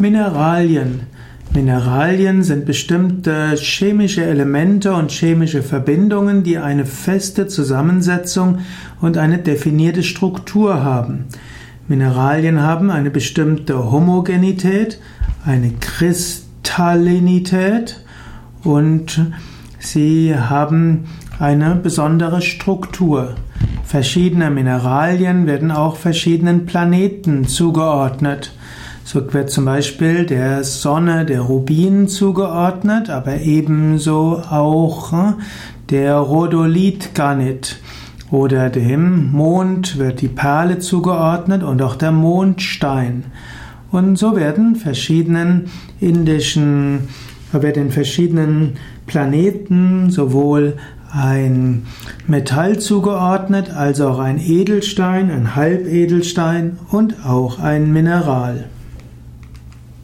Mineralien. Mineralien sind bestimmte chemische Elemente und chemische Verbindungen, die eine feste Zusammensetzung und eine definierte Struktur haben. Mineralien haben eine bestimmte Homogenität, eine Kristallinität und sie haben eine besondere Struktur. Verschiedene Mineralien werden auch verschiedenen Planeten zugeordnet. So wird zum Beispiel der Sonne der Rubin zugeordnet, aber ebenso auch hm, der Rhodolitgranit. Oder dem Mond wird die Perle zugeordnet und auch der Mondstein. Und so werden verschiedenen indischen, werden verschiedenen Planeten sowohl ein Metall zugeordnet, als auch ein Edelstein, ein Halbedelstein und auch ein Mineral.